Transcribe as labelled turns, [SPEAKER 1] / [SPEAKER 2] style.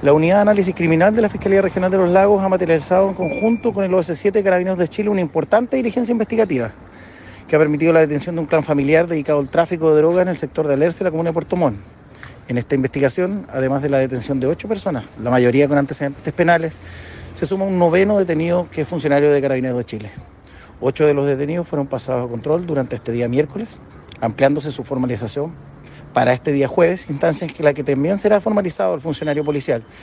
[SPEAKER 1] La unidad de análisis criminal de la Fiscalía Regional de los Lagos ha materializado en conjunto con el OS7 Carabineros de Chile una importante diligencia investigativa que ha permitido la detención de un clan familiar dedicado al tráfico de droga en el sector de Alerce, la comuna de Puerto Montt. En esta investigación, además de la detención de ocho personas, la mayoría con antecedentes penales, se suma un noveno detenido que es funcionario de Carabineros de Chile. Ocho de los detenidos fueron pasados a control durante este día miércoles, ampliándose su formalización para este día jueves, instancia en la que también será formalizado el funcionario policial.